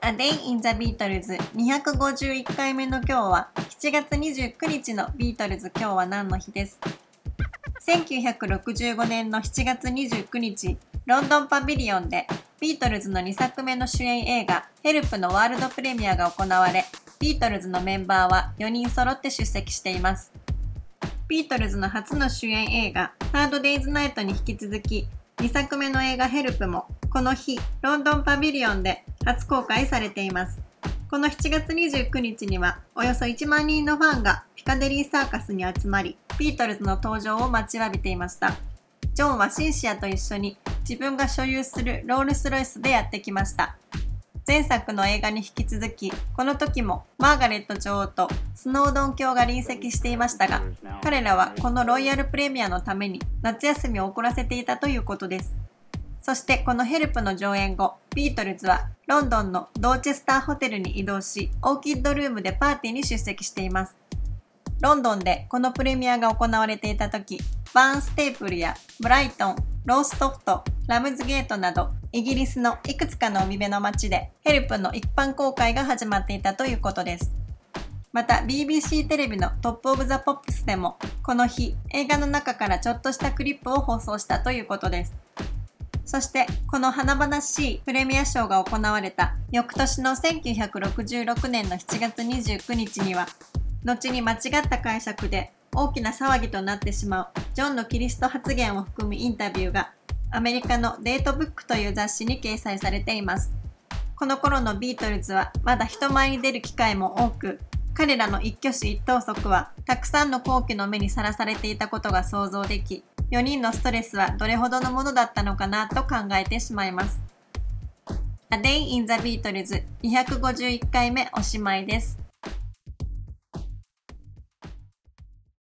A Day in the Beatles 251回目の今日は7月29日のビートルズ今日は何の日です？1965年の7月29日ロンドンパビリオンでビートルズの2作目の主演映画ヘルプのワールドプレミアが行われビートルズのメンバーは4人揃って出席しています。ビートルズの初の主演映画ハードデイズナイトに引き続き2作目の映画ヘルプもこの日ロンドンパビリオンで初公開されています。この7月29日にはおよそ1万人のファンがピカデリーサーカスに集まりビートルズの登場を待ちわびていました。ジョンはシンシアと一緒に自分が所有するロールスロイスでやってきました。前作の映画に引き続きこの時もマーガレット女王とスノードン卿が臨席していましたが彼らはこのロイヤルプレミアのために夏休みを遅らせていたということです。そしてこのヘルプの上演後ビートルズはロンドンのドーチェスターホテルに移動しオーキッドルームでパーティーに出席しています。ロンドンでこのプレミアが行われていた時バーンステープルやブライトンローストフトラムズゲートなどイギリスのいくつかの海辺の街でヘルプの一般公開が始まっていたということです。また BBC テレビのトップオブザポップスでもこの日映画の中からちょっとしたクリップを放送したということです。そしてこの華々しいプレミアショーが行われた翌年の1966年の7月29日には後に間違った解釈で大きな騒ぎとなってしまうジョンのキリスト発言を含むインタビューがアメリカのデートブックという雑誌に掲載されています。この頃のビートルズはまだ人前に出る機会も多く、彼らの一挙手一投足はたくさんの好奇の目にさらされていたことが想像でき、4人のストレスはどれほどのものだったのかなと考えてしまいます。A Day in the Beatles 251回目おしまいです。